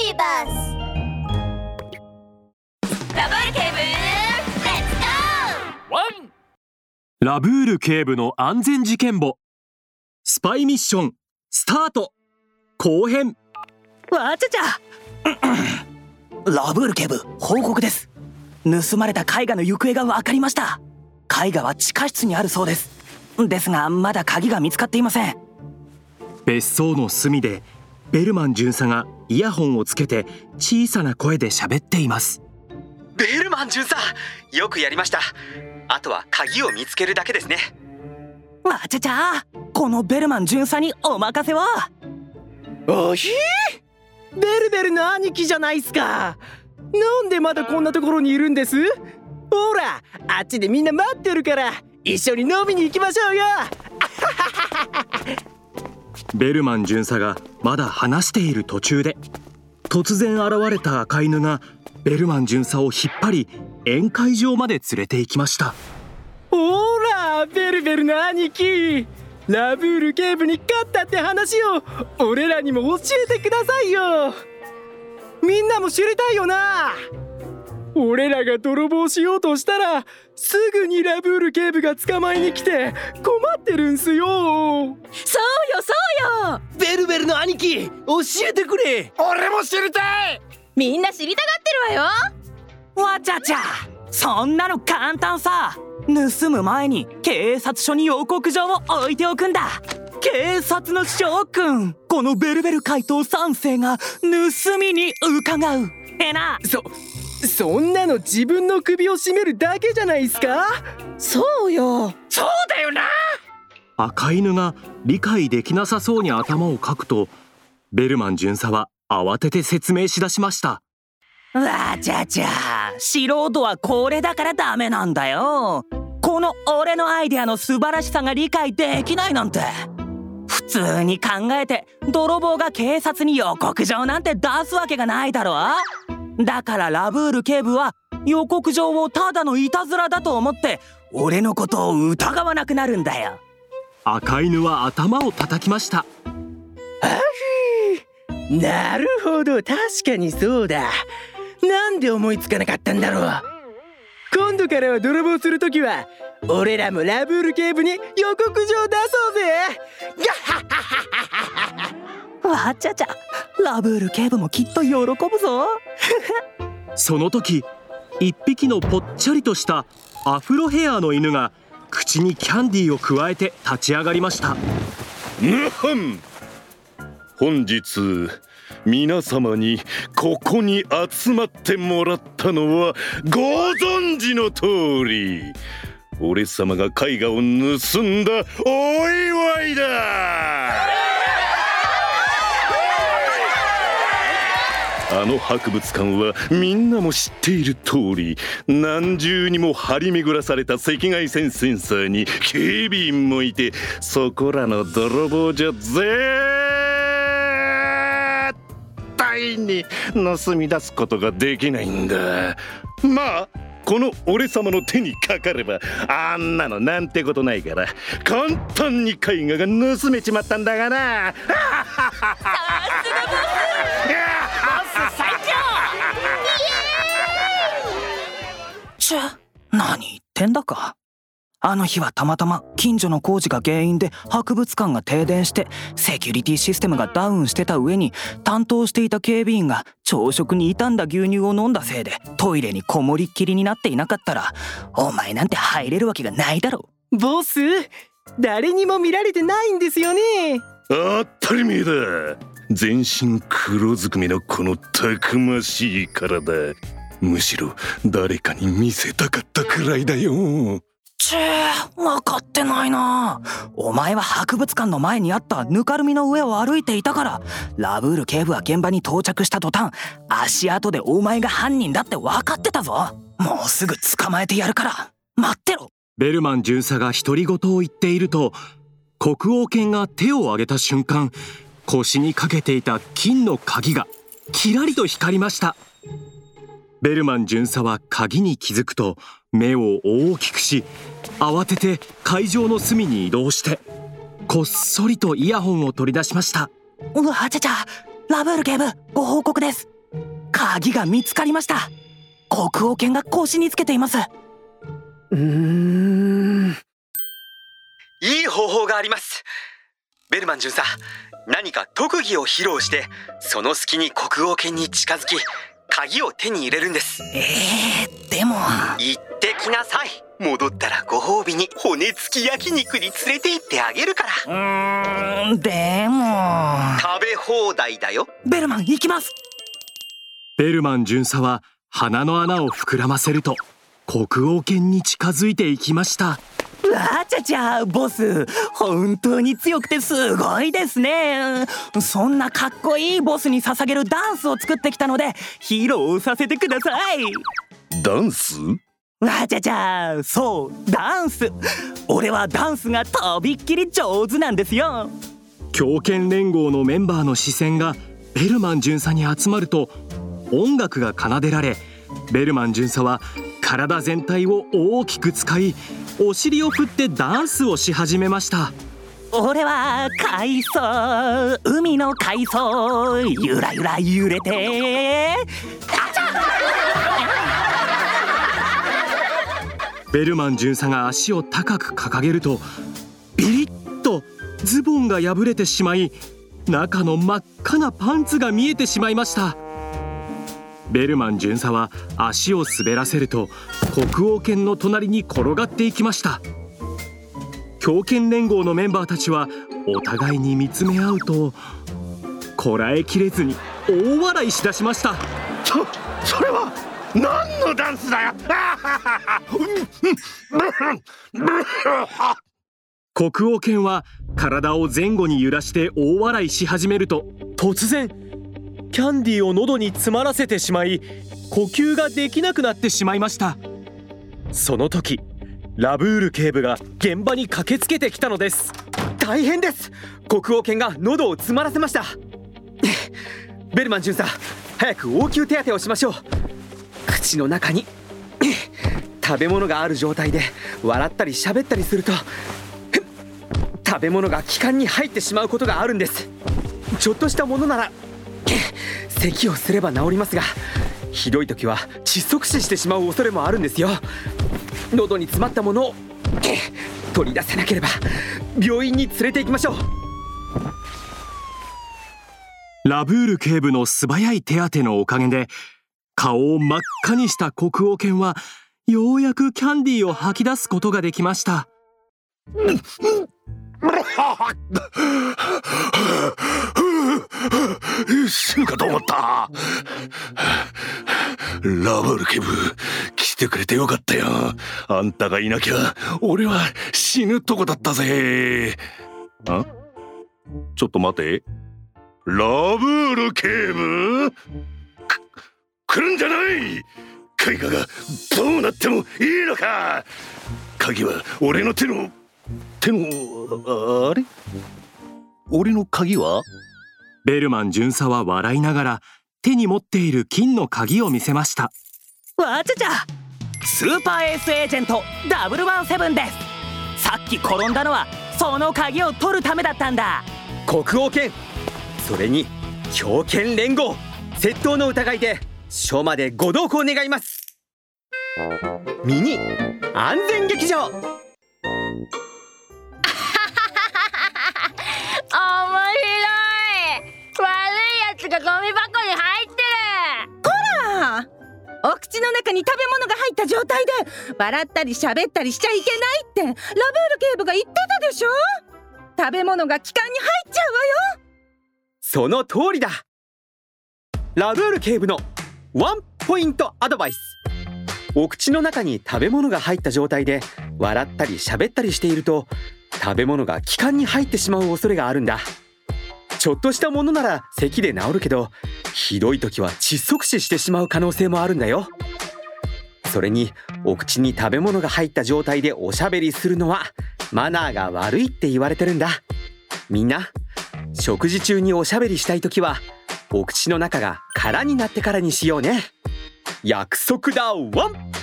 ビーバスラブール警部レッツゴワンラブール警部の安全事件簿。スパイミッションスタート。後編。わちゃちゃ。ラブール警部報告です。盗まれた絵画の行方が分かりました。絵画は地下室にあるそうです。ですがまだ鍵が見つかっていません。別荘の隅でベルマン巡査がイヤホンをつけて小さな声で喋っています。ベルマン巡査よくやりました。あとは鍵を見つけるだけですね。わちゃちゃこのベルマン巡査にお任せはおひベルベルの兄貴じゃないっすか。なんでまだこんなところにいるんです？ほらあっちでみんな待ってるから一緒に飲みに行きましょうよベルマン巡査がまだ話している途中で突然現れた赤犬がベルマン巡査を引っ張り宴会場まで連れて行きました。ほらベルベルの兄貴。ラブール警部に勝ったって話を俺らにも教えてくださいよ。みんなも知りたいよな。俺らが泥棒しようとしたらすぐにラブール警部が捕まえに来て困ってるんすよ。そうよそうよ。ベルベルの兄貴教えてくれ。俺も知りたい。みんな知りたがってるわよ。わちゃちゃ。そんなの簡単さ。盗む前に警察署に予告状を置いておくんだ。警察の諸君このベルベル怪盗3世が盗みに伺う。えなそそんなの自分の首を絞めるだけじゃないっすか？そうよ。そうだよな！赤犬が理解できなさそうに頭をかくとベルマン巡査は慌てて説明しだしました。わちゃちゃ素人はこれだからダメなんだよ。この俺のアイデアの素晴らしさが理解できないなんて。普通に考えて泥棒が警察に予告状なんて出すわけがないだろだからラブール警部は予告状をただのいたずらだと思って俺のことを疑わなくなるんだよ。赤犬は頭を叩きました。なるほど。確かにそうだ。なんで思いつかなかったんだろう。今度からは泥棒するときは俺らもラブール警部に予告状出そうぜわちゃちゃ。ラブール警部もきっと喜ぶぞ。その時一匹のぽっちゃりとしたアフロヘアの犬が口にキャンディーを加えて立ち上がりました。本日皆様にここに集まってもらったのはご存知の通り俺様が絵画を盗んだお祝いだあの博物館はみんなも知っている通り何重にも張り巡らされた赤外線センサーに警備員もいてそこらの泥棒じゃ絶対に盗み出すことができないんだ。まあこの俺様の手にかかればあんなのなんてことないから簡単に絵画が盗めちまったんだがな。ち ゃ何言ってんだか。あの日はたまたま近所の工事が原因で博物館が停電してセキュリティシステムがダウンしてた上に担当していた警備員が朝食に傷んだ牛乳を飲んだせいでトイレにこもりっきりになっていなかったらお前なんて入れるわけがないだろボス誰にも見られてないんですよね。当たり前だ。全身黒ずくめのこのたくましい体むしろ誰かに見せたかったくらいだよ。ちぇ分かってないな。お前は博物館の前にあったぬかるみの上を歩いていたからラブール警部は現場に到着した途端足跡でお前が犯人だって分かってたぞ。もうすぐ捕まえてやるから。待ってろ。ベルマン巡査が独り言を言っていると国王犬が手を挙げた瞬間腰にかけていた金の鍵がキラリと光りましたベルマン巡査は鍵に気づくと目を大きくし慌てて会場の隅に移動してこっそりとイヤホンを取り出しました。うわちゃちゃラブール警部ご報告です。鍵が見つかりました。国王犬が腰につけています。うーん。いい方法があります。ベルマン巡査何か特技を披露してその隙に国王犬に近づき鍵を手に入れるんです。えー、でも。行ってきなさい。戻ったらご褒美に骨付き焼肉に連れて行ってあげるから。うーんでも。食べ放題だよ。ベルマン行きます。ベルマン巡査は鼻の穴を膨らませると国王犬に近づいていきましたあちゃちゃボス。本当に強くてすごいですね。そんなかっこいいボスに捧げるダンスを作ってきたので披露させてください。ダンス？あちゃちゃそうダンス。俺はダンスがとびっきり上手なんですよ。狂犬連合のメンバーの視線がベルマン巡査に集まると音楽が奏でられベルマン巡査は体全体を大きく使いお尻を振ってダンスをし始めました。俺は海藻海の海藻ゆらゆら揺れて。ベルマン巡査が足を高く掲げるとビリッとズボンが破れてしまい中の真っ赤なパンツが見えてしまいましたベルマン巡査は足を滑らせると国王犬の隣に転がっていきました。狂犬連合のメンバーたちはお互いに見つめ合うとこらえきれずに大笑いしだしました。そそれは何のダンスだよ！国王犬は体を前後に揺らして大笑いし始めると突然キャンディーを喉に詰まらせてしまい呼吸ができなくなってしまいました。その時ラブール警部が現場に駆けつけてきたのです。大変です！国王犬が喉を詰まらせました。ベルマン巡査早く応急手当てをしましょう。口の中に 食べ物がある状態で笑ったり喋ったりすると 食べ物が気管に入ってしまうことがあるんです。ちょっとしたものなら咳をすれば治りますがひどい時は窒息死してしまう恐れもあるんですよ。喉に詰まったものを取り出せなければ病院に連れて行きましょう。ラブール警部の素早い手当てのおかげで顔を真っ赤にした国王犬はようやくキャンディーを吐き出すことができました。死ぬかと思った。ラブルケブ来てくれてよかったよ。あんたがいなきゃ俺は死ぬとこだったぜ。あ？ちょっと待て。ラブール警部く来るんじゃない？絵画がどうなってもいいのか。鍵は俺の手の手のあれ？俺の鍵は？ベルマン巡査は笑いながら手に持っている金の鍵を見せました。わちゃちゃ。スーパーエースエージェントダブルワンセブンです。さっき転んだのはその鍵を取るためだったんだ。国王犬それに狂犬連合窃盗の疑いで署までご同行願います。ミニ安全劇場ゴミ箱に入ってああお口の中に食べ物が入った状態で笑ったり喋ったりしちゃいけないって。ラブール警部が言ってたでしょ？食べ物が気管に入っちゃうわよ。その通りだ。ラブール警部のワンポイントアドバイス。お口の中に食べ物が入った状態で笑ったり喋ったりしていると食べ物が気管に入ってしまう恐れがあるんだ。ちょっとしたものなら咳で治るけどひどい時は窒息死してしまう可能性もあるんだよ。それにお口に食べ物が入った状態でおしゃべりするのはマナーが悪いって言われてるんだ。みんな食事中におしゃべりしたい時はお口の中が空になってからにしようね。約束だワン！